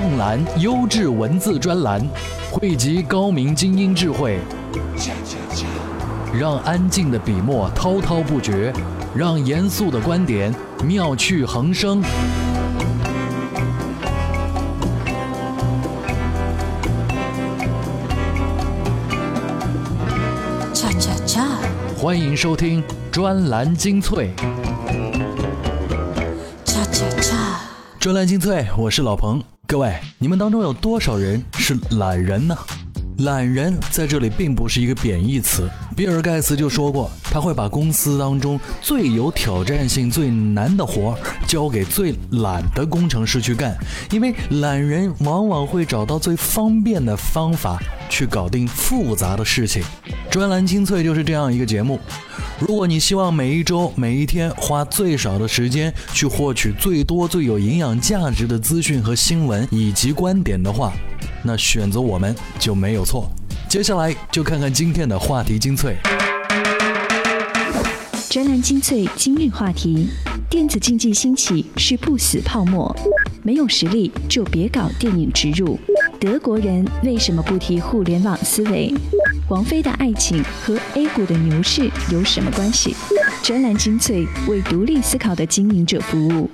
纵览优质文字专栏，汇集高明精英智慧，让安静的笔墨滔滔不绝，让严肃的观点妙趣横生。欢迎收听专栏精粹。专栏精粹，我是老彭。各位，你们当中有多少人是懒人呢？懒人在这里并不是一个贬义词。比尔盖茨就说过，他会把公司当中最有挑战性、最难的活儿交给最懒的工程师去干，因为懒人往往会找到最方便的方法去搞定复杂的事情。专栏精粹就是这样一个节目。如果你希望每一周、每一天花最少的时间去获取最多、最有营养价值的资讯和新闻以及观点的话，那选择我们就没有错。接下来就看看今天的话题精粹。专栏精粹今日话题：电子竞技兴起是不死泡沫，没有实力就别搞电影植入。德国人为什么不提互联网思维？王菲的爱情和 A 股的牛市有什么关系？专栏精粹为独立思考的经营者服务。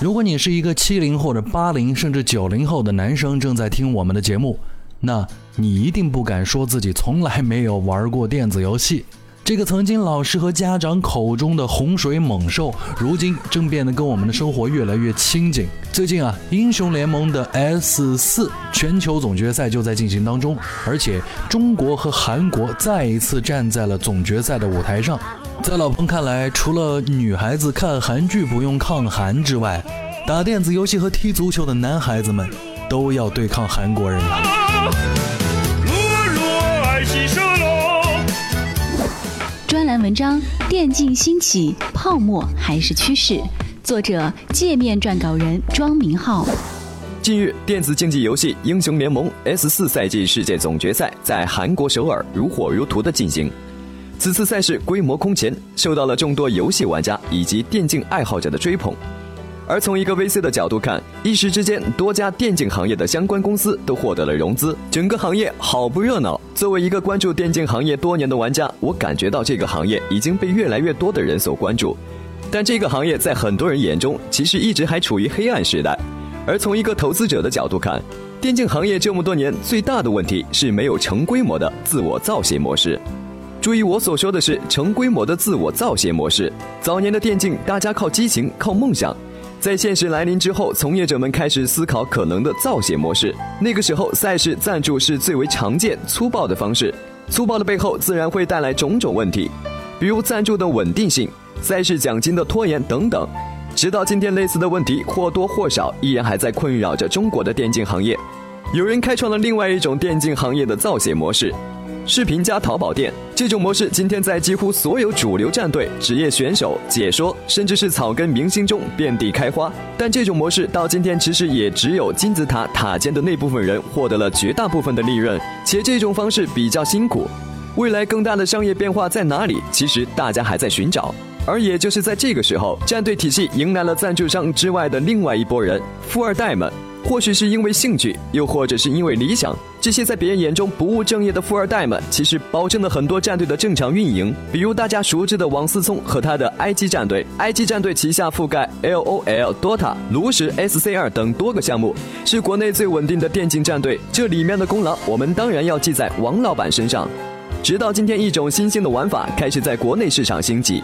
如果你是一个七零或者八零甚至九零后的男生，正在听我们的节目，那你一定不敢说自己从来没有玩过电子游戏。这个曾经老师和家长口中的洪水猛兽，如今正变得跟我们的生活越来越亲近。最近啊，英雄联盟的 S 四全球总决赛就在进行当中，而且中国和韩国再一次站在了总决赛的舞台上。在老彭看来，除了女孩子看韩剧不用抗韩之外，打电子游戏和踢足球的男孩子们都要对抗韩国人了。栏文章：电竞兴起，泡沫还是趋势？作者：界面撰稿人庄明浩。近日，电子竞技游戏《英雄联盟》S 四赛季世界总决赛在韩国首尔如火如荼地进行。此次赛事规模空前，受到了众多游戏玩家以及电竞爱好者的追捧。而从一个 VC 的角度看，一时之间，多家电竞行业的相关公司都获得了融资，整个行业好不热闹。作为一个关注电竞行业多年的玩家，我感觉到这个行业已经被越来越多的人所关注。但这个行业在很多人眼中，其实一直还处于黑暗时代。而从一个投资者的角度看，电竞行业这么多年最大的问题是没有成规模的自我造血模式。注意，我所说的是成规模的自我造血模式。早年的电竞，大家靠激情、靠梦想。在现实来临之后，从业者们开始思考可能的造血模式。那个时候，赛事赞助是最为常见、粗暴的方式。粗暴的背后，自然会带来种种问题，比如赞助的稳定性、赛事奖金的拖延等等。直到今天，类似的问题或多或少依然还在困扰着中国的电竞行业。有人开创了另外一种电竞行业的造血模式。视频加淘宝店这种模式，今天在几乎所有主流战队、职业选手、解说，甚至是草根明星中遍地开花。但这种模式到今天，其实也只有金字塔塔尖的那部分人获得了绝大部分的利润，且这种方式比较辛苦。未来更大的商业变化在哪里？其实大家还在寻找。而也就是在这个时候，战队体系迎来了赞助商之外的另外一拨人——富二代们。或许是因为兴趣，又或者是因为理想，这些在别人眼中不务正业的富二代们，其实保证了很多战队的正常运营。比如大家熟知的王思聪和他的 IG 战队，IG 战队旗下覆盖 LOL、DOTA、炉石、SC2 等多个项目，是国内最稳定的电竞战队。这里面的功劳，我们当然要记在王老板身上。直到今天，一种新兴的玩法开始在国内市场兴起。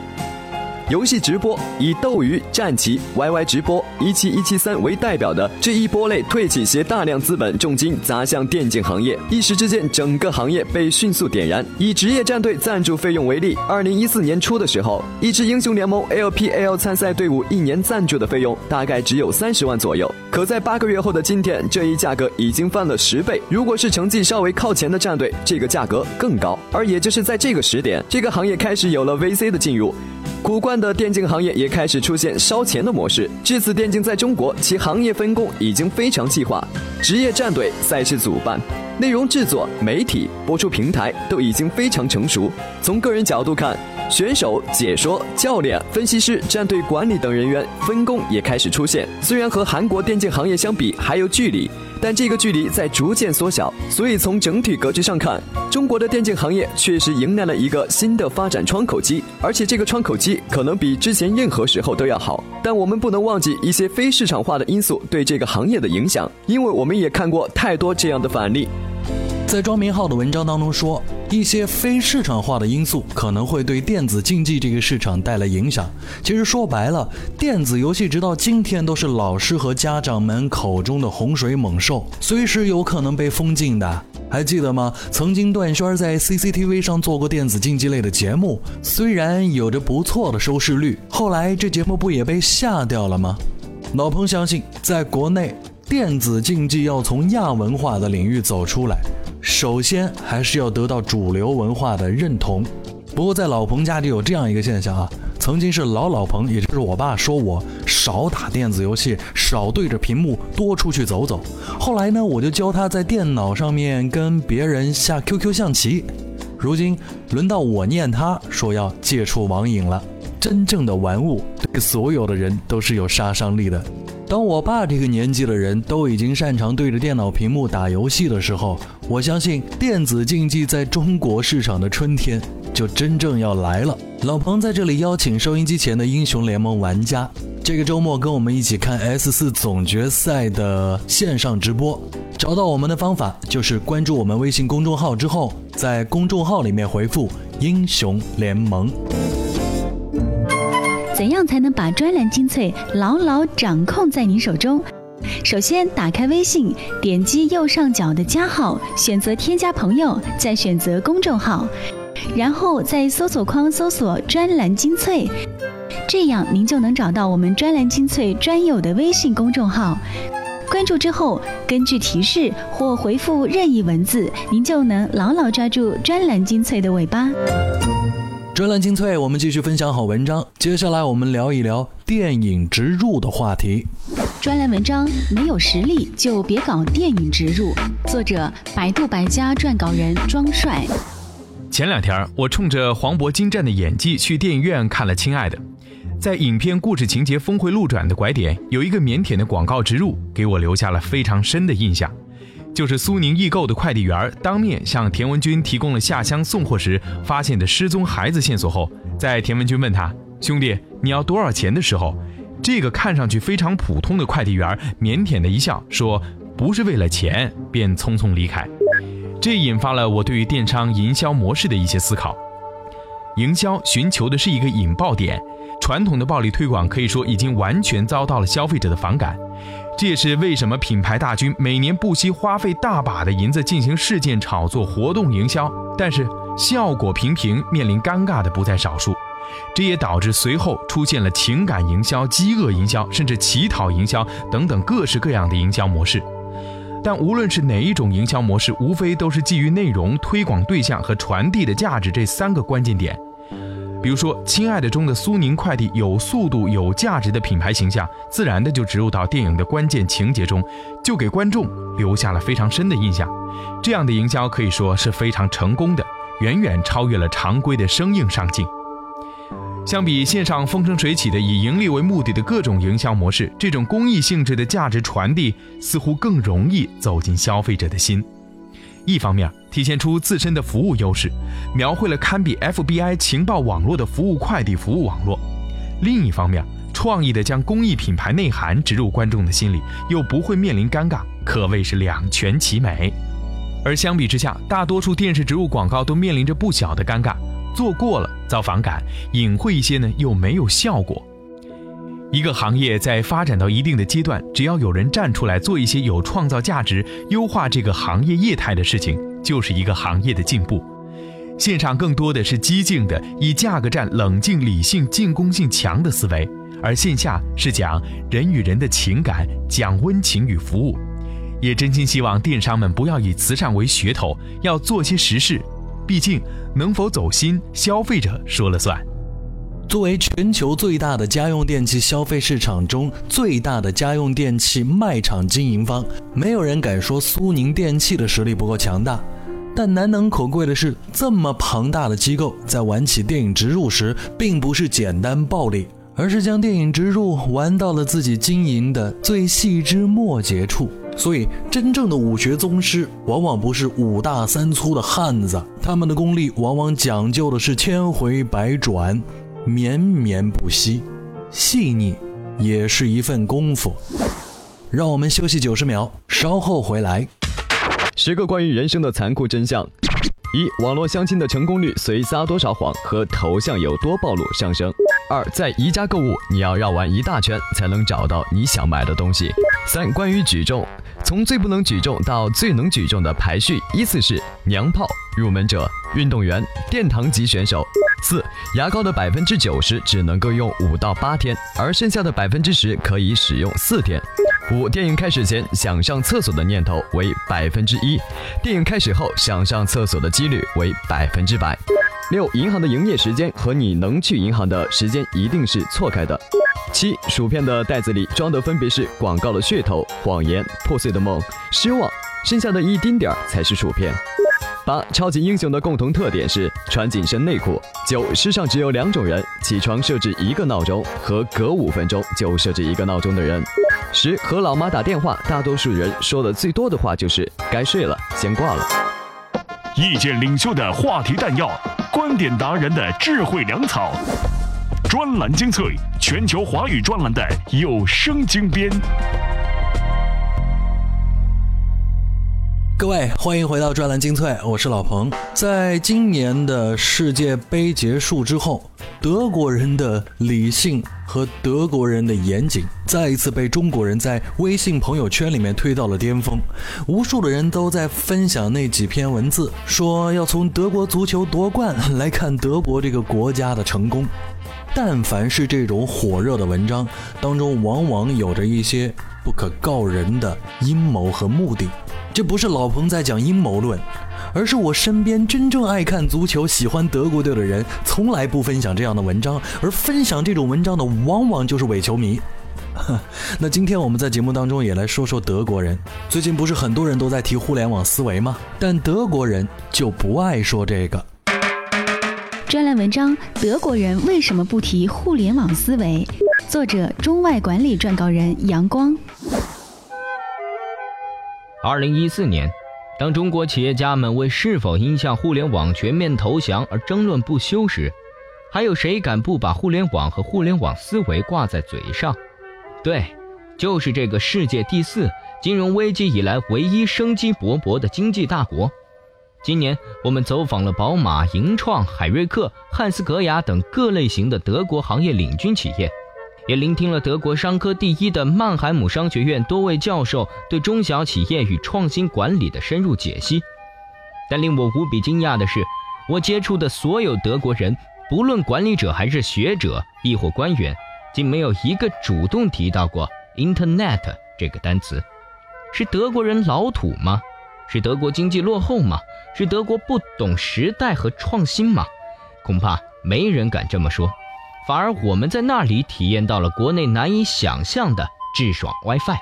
游戏直播以斗鱼、战旗、YY 直播、一七一七三为代表的这一波类退起携大量资本重金砸向电竞行业，一时之间整个行业被迅速点燃。以职业战队赞助费用为例，二零一四年初的时候，一支英雄联盟 LPL 参赛队伍一年赞助的费用大概只有三十万左右，可在八个月后的今天，这一价格已经翻了十倍。如果是成绩稍微靠前的战队，这个价格更高。而也就是在这个时点，这个行业开始有了 VC 的进入。古怪的电竞行业也开始出现烧钱的模式。至此，电竞在中国其行业分工已经非常细化，职业战队、赛事主办、内容制作、媒体、播出平台都已经非常成熟。从个人角度看，选手、解说、教练、分析师、战队管理等人员分工也开始出现。虽然和韩国电竞行业相比还有距离，但这个距离在逐渐缩小，所以从整体格局上看，中国的电竞行业确实迎来了一个新的发展窗口期，而且这个窗口期可能比之前任何时候都要好。但我们不能忘记一些非市场化的因素对这个行业的影响，因为我们也看过太多这样的反例。在庄明浩的文章当中说，一些非市场化的因素可能会对电子竞技这个市场带来影响。其实说白了，电子游戏直到今天都是老师和家长们口中的洪水猛兽，随时有可能被封禁的。还记得吗？曾经段轩在 CCTV 上做过电子竞技类的节目，虽然有着不错的收视率，后来这节目不也被下掉了吗？老彭相信，在国内电子竞技要从亚文化的领域走出来。首先还是要得到主流文化的认同。不过在老彭家里有这样一个现象啊，曾经是老老彭，也就是我爸说我少打电子游戏，少对着屏幕，多出去走走。后来呢，我就教他在电脑上面跟别人下 QQ 象棋。如今轮到我念他说要戒除网瘾了。真正的玩物对所有的人都是有杀伤力的。当我爸这个年纪的人都已经擅长对着电脑屏幕打游戏的时候，我相信电子竞技在中国市场的春天就真正要来了。老彭在这里邀请收音机前的英雄联盟玩家，这个周末跟我们一起看 S 四总决赛的线上直播。找到我们的方法就是关注我们微信公众号之后，在公众号里面回复“英雄联盟”。怎样才把专栏精粹牢牢掌控在您手中？首先，打开微信，点击右上角的加号，选择添加朋友，再选择公众号，然后在搜索框搜索“专栏精粹”，这样您就能找到我们专栏精粹专有的微信公众号。关注之后，根据提示或回复任意文字，您就能牢牢抓住专栏精粹的尾巴。专栏精粹，我们继续分享好文章。接下来我们聊一聊电影植入的话题。专栏文章：没有实力就别搞电影植入。作者：百度百家撰稿人庄帅。前两天我冲着黄渤精湛的演技去电影院看了《亲爱的》。在影片故事情节峰回路转的拐点，有一个腼腆的广告植入，给我留下了非常深的印象。就是苏宁易购的快递员当面向田文军提供了下乡送货时发现的失踪孩子线索后，在田文军问他兄弟你要多少钱的时候，这个看上去非常普通的快递员腼腆的一笑，说不是为了钱，便匆匆离开。这引发了我对于电商营销模式的一些思考。营销寻求的是一个引爆点，传统的暴力推广可以说已经完全遭到了消费者的反感。这也是为什么品牌大军每年不惜花费大把的银子进行事件炒作、活动营销，但是效果平平，面临尴尬的不在少数。这也导致随后出现了情感营销、饥饿营销，甚至乞讨营销等等各式各样的营销模式。但无论是哪一种营销模式，无非都是基于内容、推广对象和传递的价值这三个关键点。比如说，《亲爱的》中的苏宁快递有速度、有价值的品牌形象，自然的就植入到电影的关键情节中，就给观众留下了非常深的印象。这样的营销可以说是非常成功的，远远超越了常规的生硬上镜。相比线上风生水起的以盈利为目的的各种营销模式，这种公益性质的价值传递似乎更容易走进消费者的心。一方面体现出自身的服务优势，描绘了堪比 FBI 情报网络的服务快递服务网络；另一方面，创意的将公益品牌内涵植入观众的心里，又不会面临尴尬，可谓是两全其美。而相比之下，大多数电视植入广告都面临着不小的尴尬，做过了遭反感，隐晦一些呢又没有效果。一个行业在发展到一定的阶段，只要有人站出来做一些有创造价值、优化这个行业业态的事情，就是一个行业的进步。线上更多的是激进的，以价格战、冷静理性、进攻性强的思维；而线下是讲人与人的情感，讲温情与服务。也真心希望电商们不要以慈善为噱头，要做些实事。毕竟能否走心，消费者说了算。作为全球最大的家用电器消费市场中最大的家用电器卖场经营方，没有人敢说苏宁电器的实力不够强大。但难能可贵的是，这么庞大的机构在玩起电影植入时，并不是简单暴力，而是将电影植入玩到了自己经营的最细枝末节处。所以，真正的武学宗师往往不是五大三粗的汉子，他们的功力往往讲究的是千回百转、绵绵不息，细腻也是一份功夫。让我们休息九十秒，稍后回来。十个关于人生的残酷真相：一、网络相亲的成功率随撒多少谎和头像有多暴露上升；二、在宜家购物，你要绕完一大圈才能找到你想买的东西；三、关于举重，从最不能举重到最能举重的排序依次是娘炮、入门者、运动员、殿堂级选手。四、牙膏的百分之九十只能够用五到八天，而剩下的百分之十可以使用四天。五、电影开始前想上厕所的念头为百分之一，电影开始后想上厕所的几率为百分之百。六、银行的营业时间和你能去银行的时间一定是错开的。七、薯片的袋子里装的分别是广告的噱头、谎言、破碎的梦、失望，剩下的一丁点儿才是薯片。八、超级英雄的共同特点是穿紧身内裤。九、世上只有两种人：起床设置一个闹钟和隔五分钟就设置一个闹钟的人。十、和老妈打电话，大多数人说的最多的话就是该睡了，先挂了。意见领袖的话题弹药，观点达人的智慧粮草，专栏精粹，全球华语专栏的有声精编。各位，欢迎回到专栏精粹，我是老彭。在今年的世界杯结束之后，德国人的理性和德国人的严谨再一次被中国人在微信朋友圈里面推到了巅峰。无数的人都在分享那几篇文字，说要从德国足球夺冠来看德国这个国家的成功。但凡是这种火热的文章当中，往往有着一些不可告人的阴谋和目的。这不是老彭在讲阴谋论，而是我身边真正爱看足球、喜欢德国队的人，从来不分享这样的文章，而分享这种文章的往往就是伪球迷。那今天我们在节目当中也来说说德国人。最近不是很多人都在提互联网思维吗？但德国人就不爱说这个。专栏文章：德国人为什么不提互联网思维？作者：中外管理撰稿人杨光。二零一四年，当中国企业家们为是否应向互联网全面投降而争论不休时，还有谁敢不把互联网和互联网思维挂在嘴上？对，就是这个世界第四、金融危机以来唯一生机勃勃的经济大国。今年，我们走访了宝马、盈创、海瑞克、汉斯格雅等各类型的德国行业领军企业。也聆听了德国商科第一的曼海姆商学院多位教授对中小企业与创新管理的深入解析，但令我无比惊讶的是，我接触的所有德国人，不论管理者还是学者，亦或官员，竟没有一个主动提到过 “Internet” 这个单词。是德国人老土吗？是德国经济落后吗？是德国不懂时代和创新吗？恐怕没人敢这么说。反而我们在那里体验到了国内难以想象的智爽 WiFi。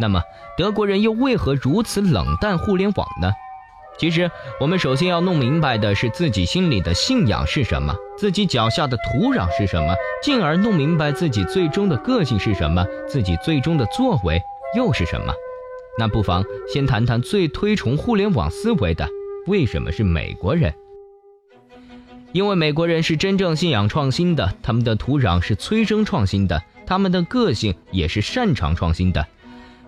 那么德国人又为何如此冷淡互联网呢？其实我们首先要弄明白的是自己心里的信仰是什么，自己脚下的土壤是什么，进而弄明白自己最终的个性是什么，自己最终的作为又是什么。那不妨先谈谈最推崇互联网思维的，为什么是美国人？因为美国人是真正信仰创新的，他们的土壤是催生创新的，他们的个性也是擅长创新的。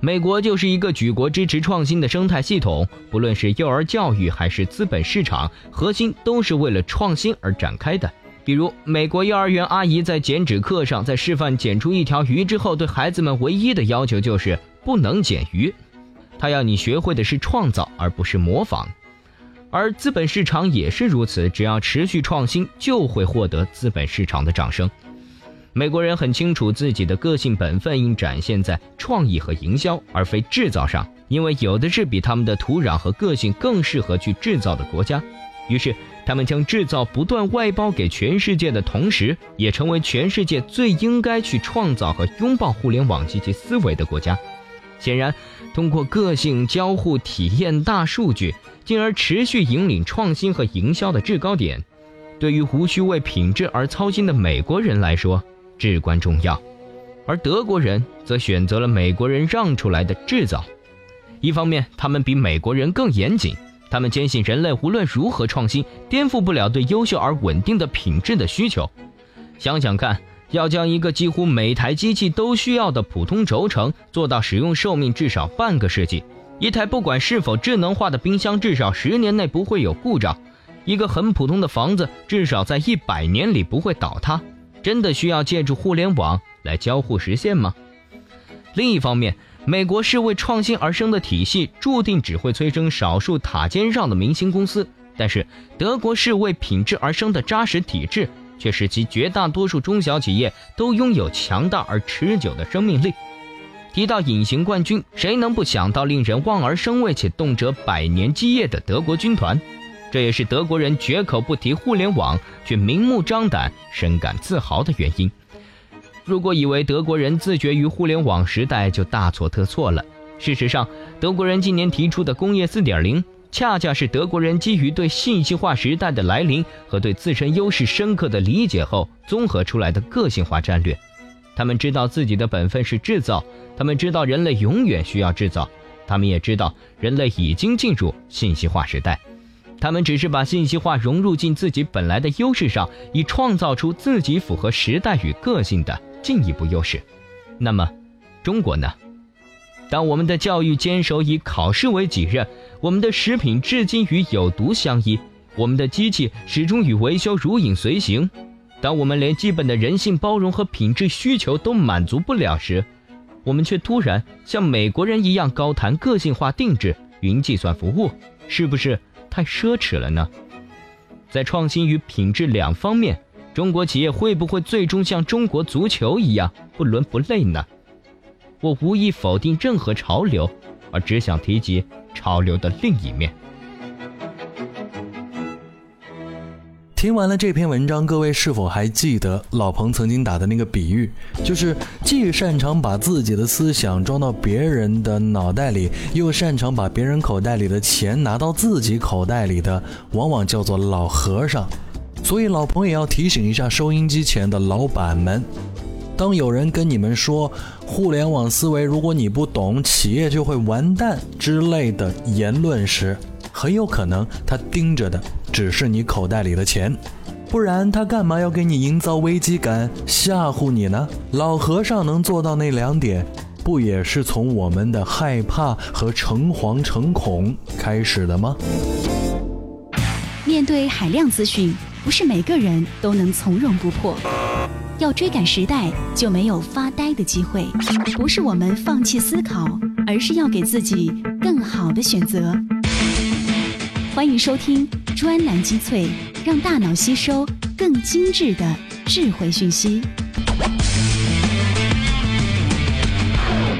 美国就是一个举国支持创新的生态系统，不论是幼儿教育还是资本市场，核心都是为了创新而展开的。比如，美国幼儿园阿姨在剪纸课上，在示范剪出一条鱼之后，对孩子们唯一的要求就是不能剪鱼，她要你学会的是创造，而不是模仿。而资本市场也是如此，只要持续创新，就会获得资本市场的掌声。美国人很清楚自己的个性本分应展现在创意和营销，而非制造上，因为有的是比他们的土壤和个性更适合去制造的国家。于是，他们将制造不断外包给全世界的同时，也成为全世界最应该去创造和拥抱互联网及其思维的国家。显然，通过个性交互体验大数据。进而持续引领创新和营销的制高点，对于无需为品质而操心的美国人来说至关重要，而德国人则选择了美国人让出来的制造，一方面，他们比美国人更严谨，他们坚信人类无论如何创新，颠覆不了对优秀而稳定的品质的需求。想想看，要将一个几乎每台机器都需要的普通轴承做到使用寿命至少半个世纪，一台不管是否智能化的冰箱至少十年内不会有故障，一个很普通的房子至少在一百年里不会倒塌，真的需要借助互联网来交互实现吗？另一方面，美国是为创新而生的体系，注定只会催生少数塔尖上的明星公司；但是，德国是为品质而生的扎实体制，却使其绝大多数中小企业都拥有强大而持久的生命力。提到隐形冠军，谁能不想到令人望而生畏且动辄百年基业的德国军团？这也是德国人绝口不提互联网，却明目张胆、深感自豪的原因。如果以为德国人自觉于互联网时代，就大错特错了。事实上，德国人今年提出的工业4.0，恰恰是德国人基于对信息化时代的来临和对自身优势深刻的理解后综合出来的个性化战略。他们知道自己的本分是制造，他们知道人类永远需要制造，他们也知道人类已经进入信息化时代。他们只是把信息化融入进自己本来的优势上，以创造出自己符合时代与个性的。进一步优势，那么，中国呢？当我们的教育坚守以考试为己任，我们的食品至今与有毒相依，我们的机器始终与维修如影随形，当我们连基本的人性包容和品质需求都满足不了时，我们却突然像美国人一样高谈个性化定制、云计算服务，是不是太奢侈了呢？在创新与品质两方面。中国企业会不会最终像中国足球一样不伦不类呢？我无意否定任何潮流，而只想提及潮流的另一面。听完了这篇文章，各位是否还记得老彭曾经打的那个比喻？就是既擅长把自己的思想装到别人的脑袋里，又擅长把别人口袋里的钱拿到自己口袋里的，往往叫做老和尚。所以，老彭也要提醒一下收音机前的老板们：当有人跟你们说“互联网思维，如果你不懂，企业就会完蛋”之类的言论时，很有可能他盯着的只是你口袋里的钱，不然他干嘛要给你营造危机感、吓唬你呢？老和尚能做到那两点，不也是从我们的害怕和诚惶诚恐开始的吗？面对海量资讯。不是每个人都能从容不迫，要追赶时代，就没有发呆的机会。不是我们放弃思考，而是要给自己更好的选择。欢迎收听专栏精粹，让大脑吸收更精致的智慧讯息。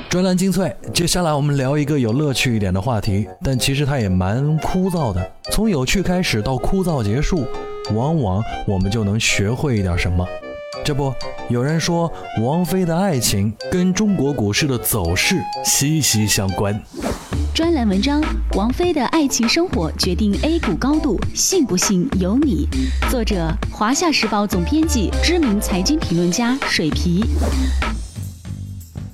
专栏精粹，接下来我们聊一个有乐趣一点的话题，但其实它也蛮枯燥的。从有趣开始到枯燥结束。往往我们就能学会一点什么。这不，有人说王菲的爱情跟中国股市的走势息息相关。专栏文章：王菲的爱情生活决定 A 股高度，信不信由你。作者：华夏时报总编辑、知名财经评论家水皮。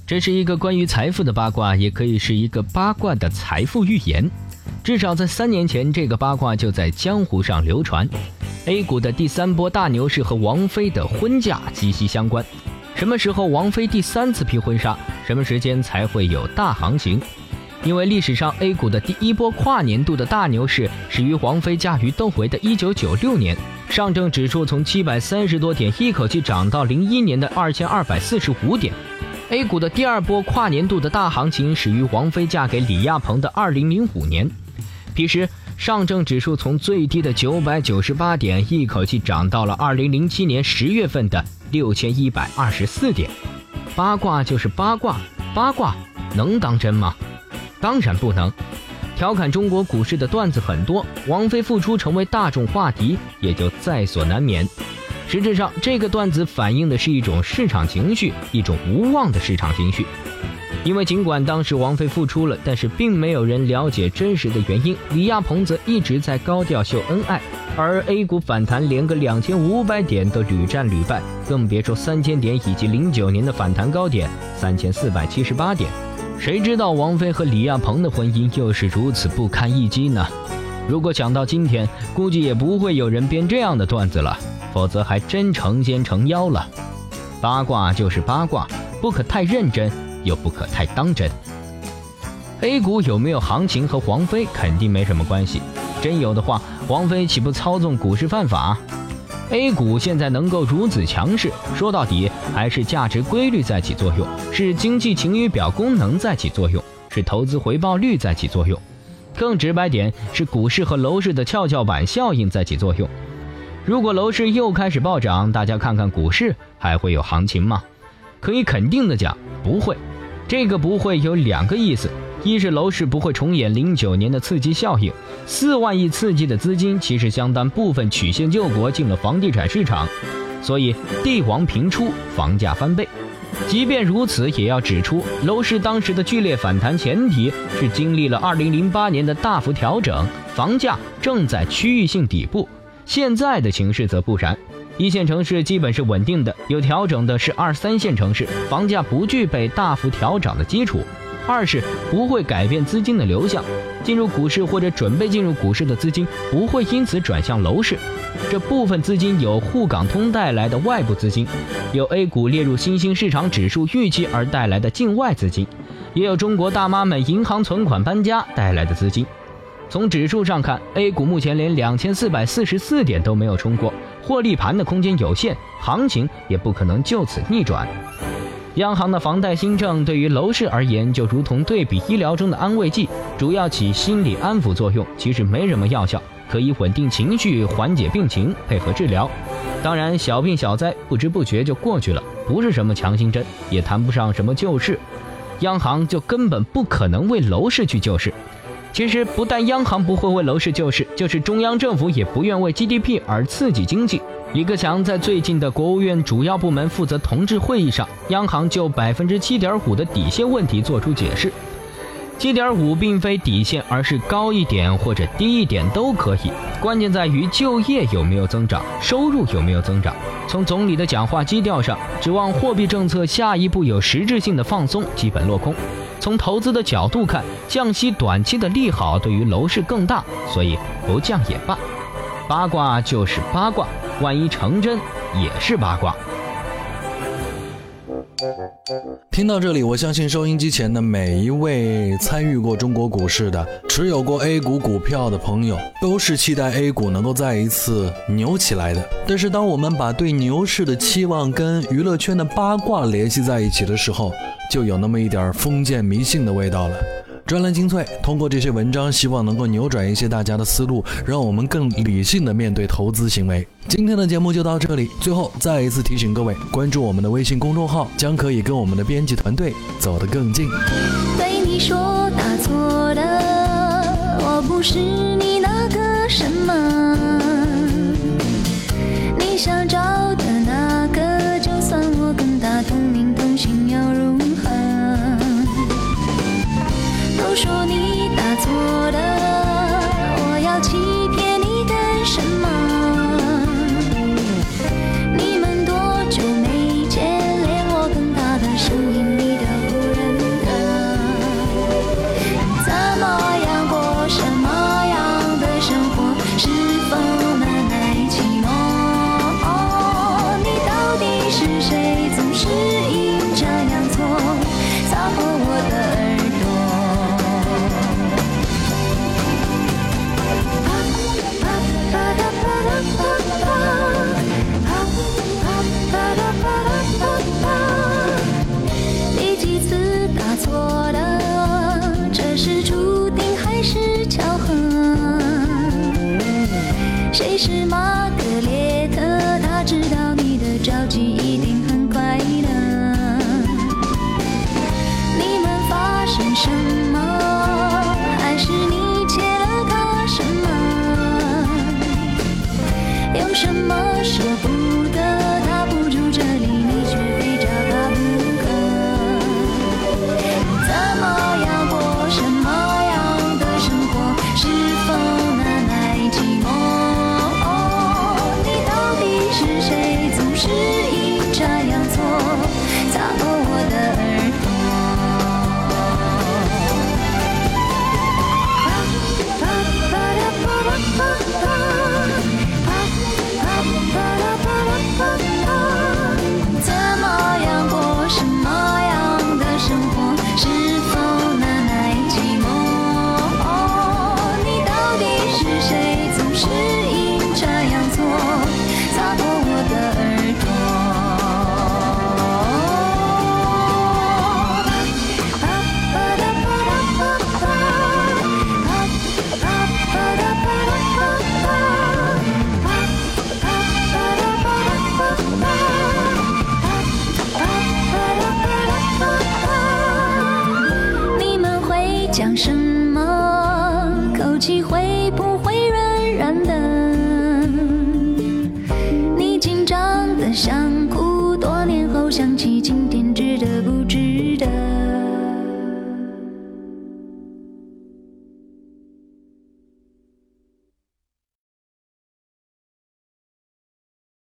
这是一个关于财富的八卦，也可以是一个八卦的财富预言。至少在三年前，这个八卦就在江湖上流传。A 股的第三波大牛市和王菲的婚嫁息息相关。什么时候王菲第三次披婚纱？什么时间才会有大行情？因为历史上 A 股的第一波跨年度的大牛市始于王菲嫁于窦唯的1996年，上证指数从730多点一口气涨到01年的2245点。A 股的第二波跨年度的大行情始于王菲嫁给李亚鹏的2005年，彼时。上证指数从最低的九百九十八点一口气涨到了二零零七年十月份的六千一百二十四点。八卦就是八卦，八卦能当真吗？当然不能。调侃中国股市的段子很多，王菲复出成为大众话题也就在所难免。实质上，这个段子反映的是一种市场情绪，一种无望的市场情绪。因为尽管当时王菲复出了，但是并没有人了解真实的原因。李亚鹏则一直在高调秀恩爱，而 A 股反弹连个两千五百点都屡战屡败，更别说三千点以及零九年的反弹高点三千四百七十八点。谁知道王菲和李亚鹏的婚姻又是如此不堪一击呢？如果讲到今天，估计也不会有人编这样的段子了，否则还真成仙成妖了。八卦就是八卦，不可太认真，又不可太当真。A 股有没有行情和王菲肯定没什么关系，真有的话，王菲岂不操纵股市犯法？A 股现在能够如此强势，说到底还是价值规律在起作用，是经济晴雨表功能在起作用，是投资回报率在起作用。更直白点，是股市和楼市的跷跷板效应在起作用。如果楼市又开始暴涨，大家看看股市还会有行情吗？可以肯定的讲，不会。这个不会有两个意思：一是楼市不会重演零九年的刺激效应，四万亿刺激的资金其实相当部分曲线救国进了房地产市场，所以地王频出，房价翻倍。即便如此，也要指出，楼市当时的剧烈反弹前提是经历了2008年的大幅调整，房价正在区域性底部。现在的形势则不然，一线城市基本是稳定的，有调整的是二三线城市，房价不具备大幅调整的基础。二是不会改变资金的流向，进入股市或者准备进入股市的资金不会因此转向楼市。这部分资金有沪港通带来的外部资金，有 A 股列入新兴市场指数预期而带来的境外资金，也有中国大妈们银行存款搬家带来的资金。从指数上看，A 股目前连两千四百四十四点都没有冲过，获利盘的空间有限，行情也不可能就此逆转。央行的房贷新政对于楼市而言，就如同对比医疗中的安慰剂，主要起心理安抚作用，其实没什么药效，可以稳定情绪、缓解病情、配合治疗。当然，小病小灾不知不觉就过去了，不是什么强心针，也谈不上什么救市。央行就根本不可能为楼市去救市。其实，不但央行不会为楼市救市，就是中央政府也不愿为 GDP 而刺激经济。李克强在最近的国务院主要部门负责同志会议上，央行就百分之七点五的底线问题作出解释。七点五并非底线，而是高一点或者低一点都可以，关键在于就业有没有增长，收入有没有增长。从总理的讲话基调上，指望货币政策下一步有实质性的放松，基本落空。从投资的角度看，降息短期的利好对于楼市更大，所以不降也罢。八卦就是八卦。万一成真，也是八卦。听到这里，我相信收音机前的每一位参与过中国股市的、持有过 A 股股票的朋友，都是期待 A 股能够再一次牛起来的。但是，当我们把对牛市的期望跟娱乐圈的八卦联系在一起的时候，就有那么一点封建迷信的味道了。专栏精粹通过这些文章，希望能够扭转一些大家的思路，让我们更理性的面对投资行为。今天的节目就到这里，最后再一次提醒各位，关注我们的微信公众号，将可以跟我们的编辑团队走得更近。对你说打错了，我不是你那个什么，不得？